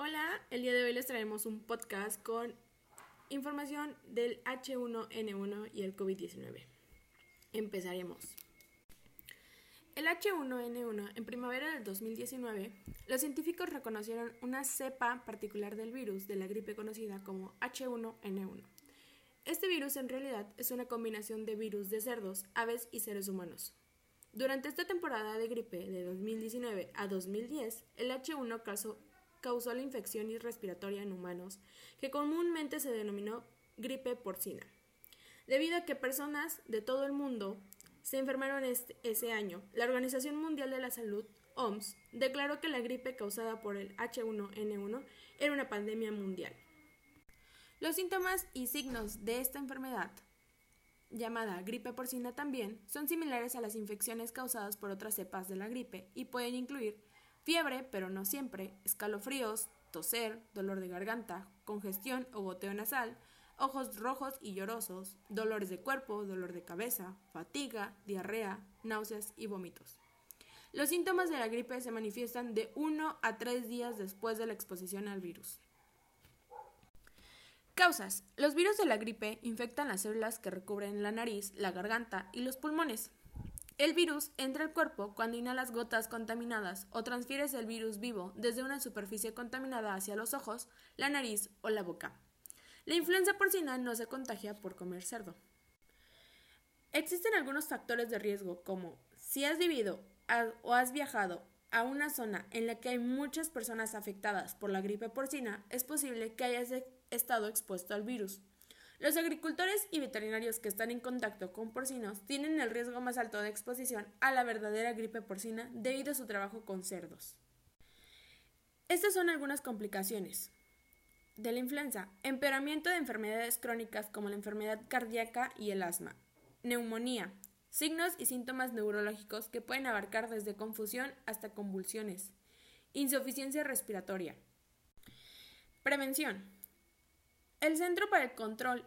Hola, el día de hoy les traemos un podcast con información del H1N1 y el COVID-19. Empezaremos. El H1N1 en primavera del 2019, los científicos reconocieron una cepa particular del virus de la gripe conocida como H1N1. Este virus en realidad es una combinación de virus de cerdos, aves y seres humanos. Durante esta temporada de gripe de 2019 a 2010, el H1 causó causó la infección respiratoria en humanos, que comúnmente se denominó gripe porcina, debido a que personas de todo el mundo se enfermaron este, ese año. La Organización Mundial de la Salud, OMS, declaró que la gripe causada por el H1N1 era una pandemia mundial. Los síntomas y signos de esta enfermedad, llamada gripe porcina también, son similares a las infecciones causadas por otras cepas de la gripe y pueden incluir Fiebre, pero no siempre, escalofríos, toser, dolor de garganta, congestión o goteo nasal, ojos rojos y llorosos, dolores de cuerpo, dolor de cabeza, fatiga, diarrea, náuseas y vómitos. Los síntomas de la gripe se manifiestan de 1 a 3 días después de la exposición al virus. Causas. Los virus de la gripe infectan las células que recubren la nariz, la garganta y los pulmones. El virus entra al cuerpo cuando inhalas gotas contaminadas o transfieres el virus vivo desde una superficie contaminada hacia los ojos, la nariz o la boca. La influenza porcina no se contagia por comer cerdo. Existen algunos factores de riesgo como si has vivido o has viajado a una zona en la que hay muchas personas afectadas por la gripe porcina, es posible que hayas estado expuesto al virus. Los agricultores y veterinarios que están en contacto con porcinos tienen el riesgo más alto de exposición a la verdadera gripe porcina debido a su trabajo con cerdos. Estas son algunas complicaciones de la influenza, empeoramiento de enfermedades crónicas como la enfermedad cardíaca y el asma, neumonía, signos y síntomas neurológicos que pueden abarcar desde confusión hasta convulsiones, insuficiencia respiratoria. Prevención. El Centro para el Control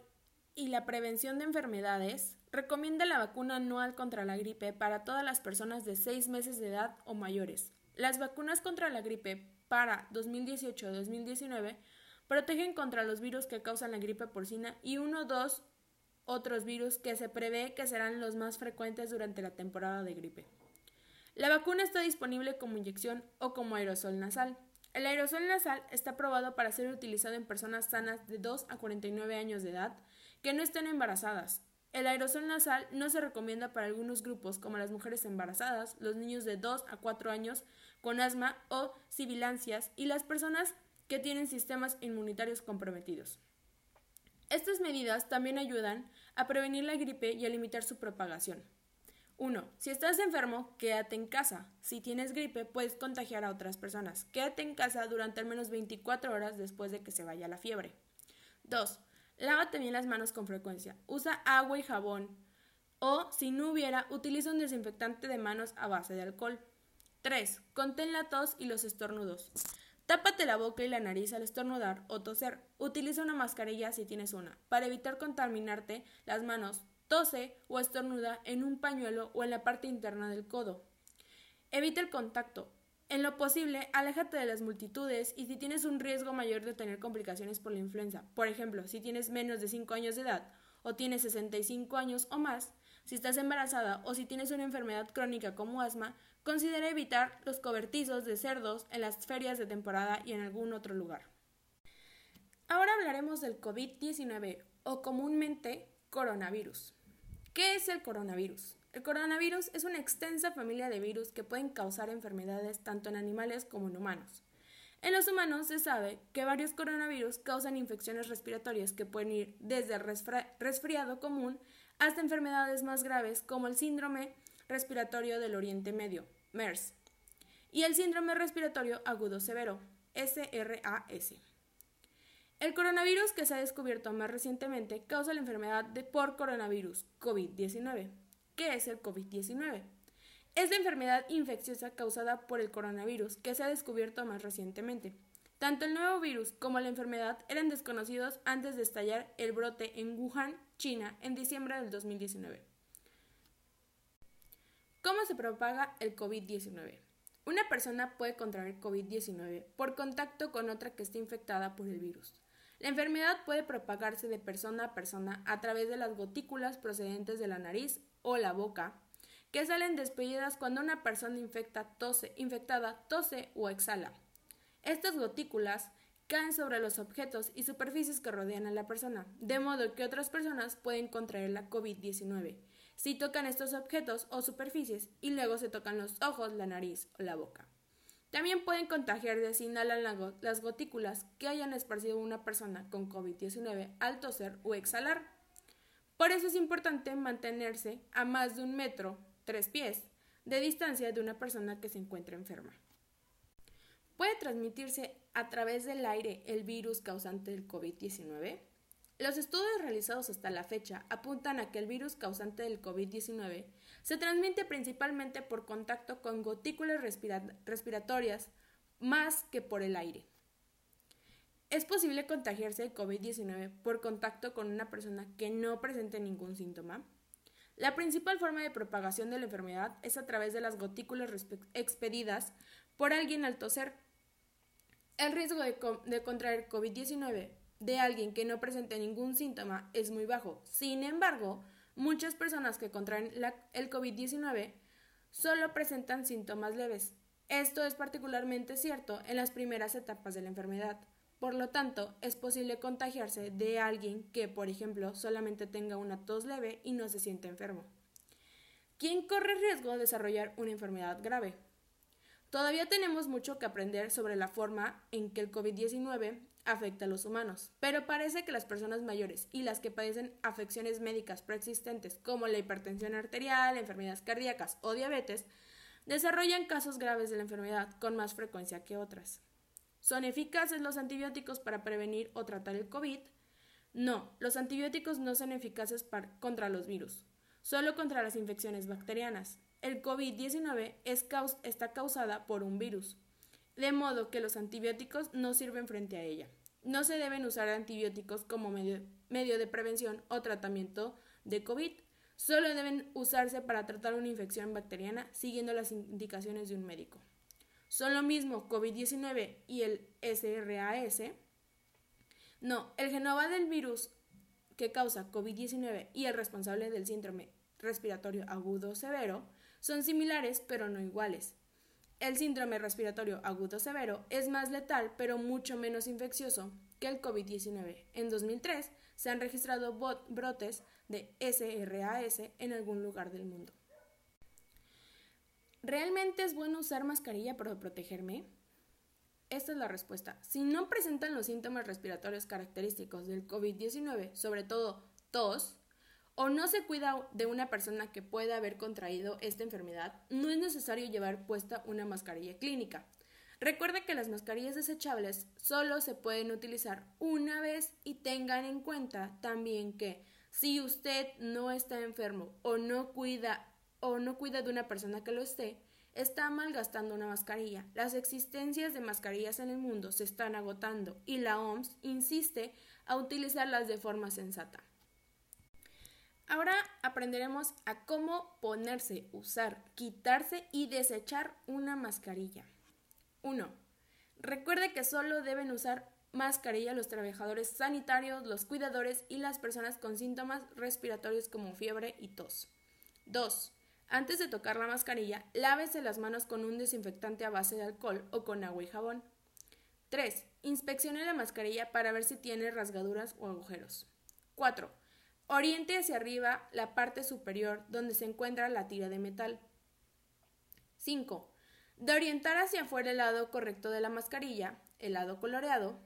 y la Prevención de Enfermedades recomienda la vacuna anual contra la gripe para todas las personas de 6 meses de edad o mayores. Las vacunas contra la gripe para 2018-2019 protegen contra los virus que causan la gripe porcina y uno o dos otros virus que se prevé que serán los más frecuentes durante la temporada de gripe. La vacuna está disponible como inyección o como aerosol nasal. El aerosol nasal está probado para ser utilizado en personas sanas de 2 a 49 años de edad que no estén embarazadas. El aerosol nasal no se recomienda para algunos grupos como las mujeres embarazadas, los niños de 2 a 4 años con asma o sibilancias y las personas que tienen sistemas inmunitarios comprometidos. Estas medidas también ayudan a prevenir la gripe y a limitar su propagación. 1. Si estás enfermo, quédate en casa. Si tienes gripe, puedes contagiar a otras personas. Quédate en casa durante al menos 24 horas después de que se vaya la fiebre. 2. Lávate bien las manos con frecuencia. Usa agua y jabón. O, si no hubiera, utiliza un desinfectante de manos a base de alcohol. 3. Contén la tos y los estornudos. Tápate la boca y la nariz al estornudar o toser. Utiliza una mascarilla si tienes una, para evitar contaminarte las manos tose o estornuda en un pañuelo o en la parte interna del codo. Evita el contacto. En lo posible, aléjate de las multitudes y si tienes un riesgo mayor de tener complicaciones por la influenza, por ejemplo, si tienes menos de 5 años de edad o tienes 65 años o más, si estás embarazada o si tienes una enfermedad crónica como asma, considera evitar los cobertizos de cerdos en las ferias de temporada y en algún otro lugar. Ahora hablaremos del COVID-19 o comúnmente coronavirus. ¿Qué es el coronavirus? El coronavirus es una extensa familia de virus que pueden causar enfermedades tanto en animales como en humanos. En los humanos se sabe que varios coronavirus causan infecciones respiratorias que pueden ir desde el resfriado común hasta enfermedades más graves como el síndrome respiratorio del Oriente Medio, MERS, y el síndrome respiratorio agudo severo, SRAS. El coronavirus que se ha descubierto más recientemente causa la enfermedad de por coronavirus, COVID-19. ¿Qué es el COVID-19? Es la enfermedad infecciosa causada por el coronavirus que se ha descubierto más recientemente. Tanto el nuevo virus como la enfermedad eran desconocidos antes de estallar el brote en Wuhan, China, en diciembre del 2019. ¿Cómo se propaga el COVID-19? Una persona puede contraer COVID-19 por contacto con otra que esté infectada por el virus. La enfermedad puede propagarse de persona a persona a través de las gotículas procedentes de la nariz o la boca, que salen despedidas cuando una persona infectada tose o exhala. Estas gotículas caen sobre los objetos y superficies que rodean a la persona, de modo que otras personas pueden contraer la COVID-19 si tocan estos objetos o superficies y luego se tocan los ojos, la nariz o la boca. También pueden contagiarse si inhalan las gotículas que hayan esparcido una persona con COVID-19 al toser o exhalar. Por eso es importante mantenerse a más de un metro, tres pies, de distancia de una persona que se encuentra enferma. ¿Puede transmitirse a través del aire el virus causante del COVID-19? Los estudios realizados hasta la fecha apuntan a que el virus causante del COVID-19 se transmite principalmente por contacto con gotículas respiratorias más que por el aire. Es posible contagiarse de COVID-19 por contacto con una persona que no presente ningún síntoma. La principal forma de propagación de la enfermedad es a través de las gotículas expedidas por alguien al toser. El riesgo de, de contraer COVID-19 de alguien que no presente ningún síntoma es muy bajo. Sin embargo, muchas personas que contraen el COVID-19 solo presentan síntomas leves. Esto es particularmente cierto en las primeras etapas de la enfermedad. Por lo tanto, es posible contagiarse de alguien que, por ejemplo, solamente tenga una tos leve y no se siente enfermo. ¿Quién corre riesgo de desarrollar una enfermedad grave? Todavía tenemos mucho que aprender sobre la forma en que el COVID-19 afecta a los humanos, pero parece que las personas mayores y las que padecen afecciones médicas preexistentes como la hipertensión arterial, enfermedades cardíacas o diabetes, desarrollan casos graves de la enfermedad con más frecuencia que otras. ¿Son eficaces los antibióticos para prevenir o tratar el COVID? No, los antibióticos no son eficaces contra los virus, solo contra las infecciones bacterianas. El COVID-19 está causada por un virus, de modo que los antibióticos no sirven frente a ella. No se deben usar antibióticos como medio, de prevención o tratamiento de COVID. Solo deben usarse para tratar una infección bacteriana siguiendo las indicaciones de un médico. Son lo mismo COVID-19 y el SRAS. No, el genoma del virus que causa COVID-19 y el responsable del síndrome respiratorio agudo severo son similares pero no iguales. El síndrome respiratorio agudo severo es más letal pero mucho menos infeccioso que el COVID-19. En 2003 se han registrado brotes de SRAS en algún lugar del mundo. ¿Realmente es bueno usar mascarilla para protegerme? Esta es la respuesta. Si no presentan los síntomas respiratorios característicos del COVID-19, sobre todo tos, o no se cuida de una persona que pueda haber contraído esta enfermedad, no es necesario llevar puesta una mascarilla clínica. Recuerde que las mascarillas desechables solo se pueden utilizar una vez y tengan en cuenta también que si usted no está enfermo o no cuida o no cuida de una persona que lo esté, está malgastando una mascarilla. Las existencias de mascarillas en el mundo se están agotando y la OMS insiste a utilizarlas de forma sensata. Ahora aprenderemos a cómo ponerse, usar, quitarse y desechar una mascarilla. 1. Recuerde que solo deben usar mascarilla los trabajadores sanitarios, los cuidadores y las personas con síntomas respiratorios como fiebre y tos. 2. Antes de tocar la mascarilla, lávese las manos con un desinfectante a base de alcohol o con agua y jabón. 3. Inspeccione la mascarilla para ver si tiene rasgaduras o agujeros. 4. Oriente hacia arriba la parte superior donde se encuentra la tira de metal. 5. De orientar hacia afuera el lado correcto de la mascarilla, el lado coloreado.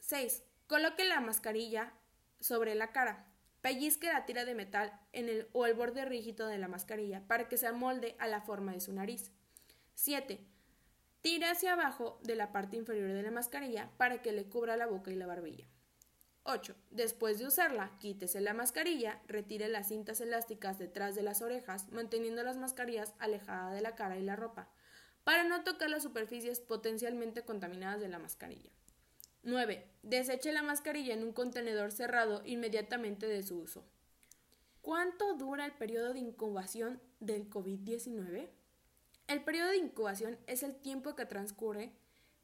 6. Coloque la mascarilla sobre la cara. Pellizque la tira de metal en el, o el borde rígido de la mascarilla para que se amolde a la forma de su nariz. 7. Tire hacia abajo de la parte inferior de la mascarilla para que le cubra la boca y la barbilla. 8. Después de usarla, quítese la mascarilla, retire las cintas elásticas detrás de las orejas, manteniendo las mascarillas alejadas de la cara y la ropa, para no tocar las superficies potencialmente contaminadas de la mascarilla. 9. Deseche la mascarilla en un contenedor cerrado inmediatamente de su uso. ¿Cuánto dura el periodo de incubación del COVID-19? El periodo de incubación es el tiempo que transcurre,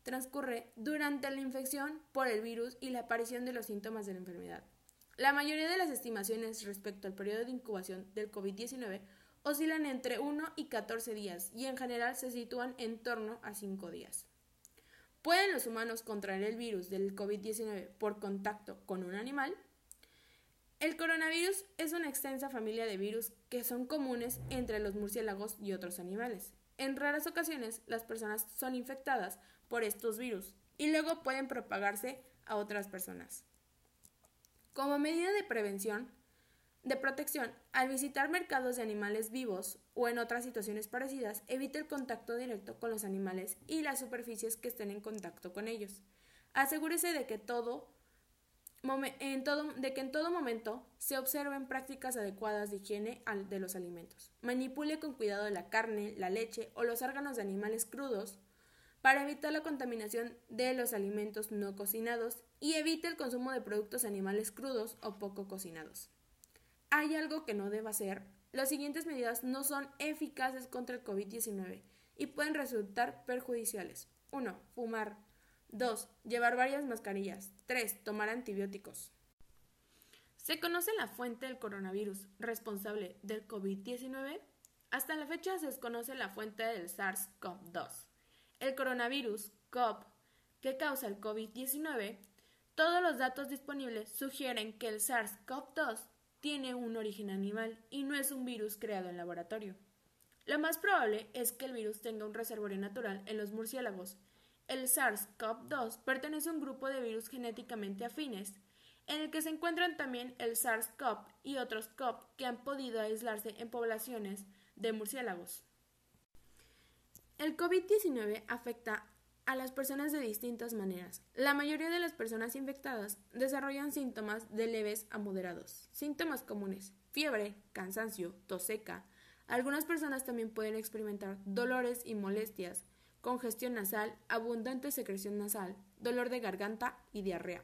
transcurre durante la infección por el virus y la aparición de los síntomas de la enfermedad. La mayoría de las estimaciones respecto al periodo de incubación del COVID-19 oscilan entre 1 y 14 días y en general se sitúan en torno a 5 días. ¿Pueden los humanos contraer el virus del COVID-19 por contacto con un animal? El coronavirus es una extensa familia de virus que son comunes entre los murciélagos y otros animales. En raras ocasiones, las personas son infectadas por estos virus y luego pueden propagarse a otras personas. Como medida de prevención, de protección, al visitar mercados de animales vivos o en otras situaciones parecidas, evite el contacto directo con los animales y las superficies que estén en contacto con ellos. Asegúrese de que todo en todo, de que en todo momento se observen prácticas adecuadas de higiene de los alimentos. Manipule con cuidado la carne, la leche o los órganos de animales crudos para evitar la contaminación de los alimentos no cocinados y evite el consumo de productos animales crudos o poco cocinados. Hay algo que no deba hacer. Las siguientes medidas no son eficaces contra el COVID-19 y pueden resultar perjudiciales. 1. Fumar. 2. Llevar varias mascarillas. 3. Tomar antibióticos. ¿Se conoce la fuente del coronavirus responsable del COVID-19? Hasta la fecha se desconoce la fuente del SARS-CoV-2. El coronavirus CoV que causa el COVID-19, todos los datos disponibles sugieren que el SARS-CoV-2 tiene un origen animal y no es un virus creado en laboratorio. Lo más probable es que el virus tenga un reservorio natural en los murciélagos el SARS-CoV-2 pertenece a un grupo de virus genéticamente afines, en el que se encuentran también el SARS-CoV y otros CoV que han podido aislarse en poblaciones de murciélagos. El COVID-19 afecta a las personas de distintas maneras. La mayoría de las personas infectadas desarrollan síntomas de leves a moderados. Síntomas comunes: fiebre, cansancio, tos seca. Algunas personas también pueden experimentar dolores y molestias, congestión nasal, abundante secreción nasal, dolor de garganta y diarrea.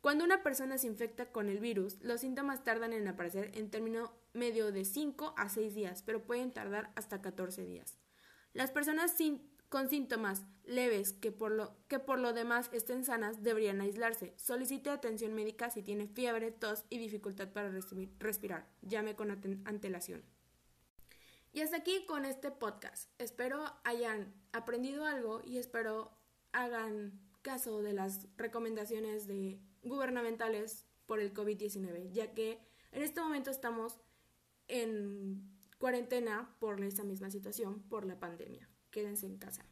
Cuando una persona se infecta con el virus, los síntomas tardan en aparecer en término medio de 5 a 6 días, pero pueden tardar hasta 14 días. Las personas con síntomas leves que por, lo, demás estén sanas deberían aislarse. Solicite atención médica si tiene fiebre, tos y dificultad para respirar. Llame con antelación. Y hasta aquí con este podcast. Espero hayan aprendido algo y espero hagan caso de las recomendaciones de gubernamentales por el COVID-19, ya que en este momento estamos en cuarentena por esa misma situación, por la pandemia. Quédense en casa.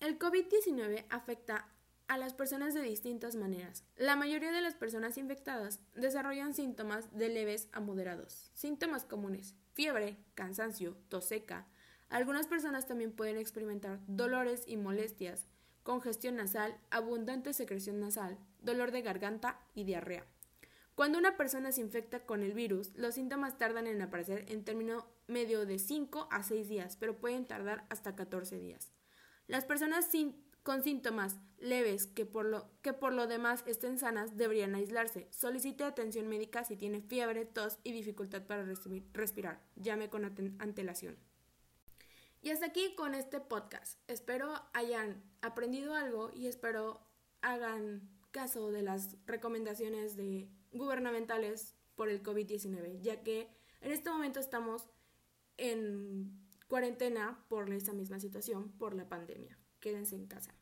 El COVID-19 afecta a las personas de distintas maneras. La mayoría de las personas infectadas desarrollan síntomas de leves a moderados. Síntomas comunes: fiebre, cansancio, tos seca. Algunas personas también pueden experimentar dolores y molestias, congestión nasal, abundante secreción nasal, dolor de garganta y diarrea. Cuando una persona se infecta con el virus, los síntomas tardan en aparecer en término medio de 5 a 6 días, pero pueden tardar hasta 14 días. Las personas con síntomas leves que por, lo, que por lo demás estén sanas deberían aislarse. Solicite atención médica si tiene fiebre, tos y dificultad para respirar. Llame con antelación. Y hasta aquí con este podcast. Espero hayan aprendido algo y espero hagan caso de las recomendaciones de gubernamentales por el COVID-19, ya que en este momento estamos en cuarentena por esta misma situación, por la pandemia. Quédense en casa.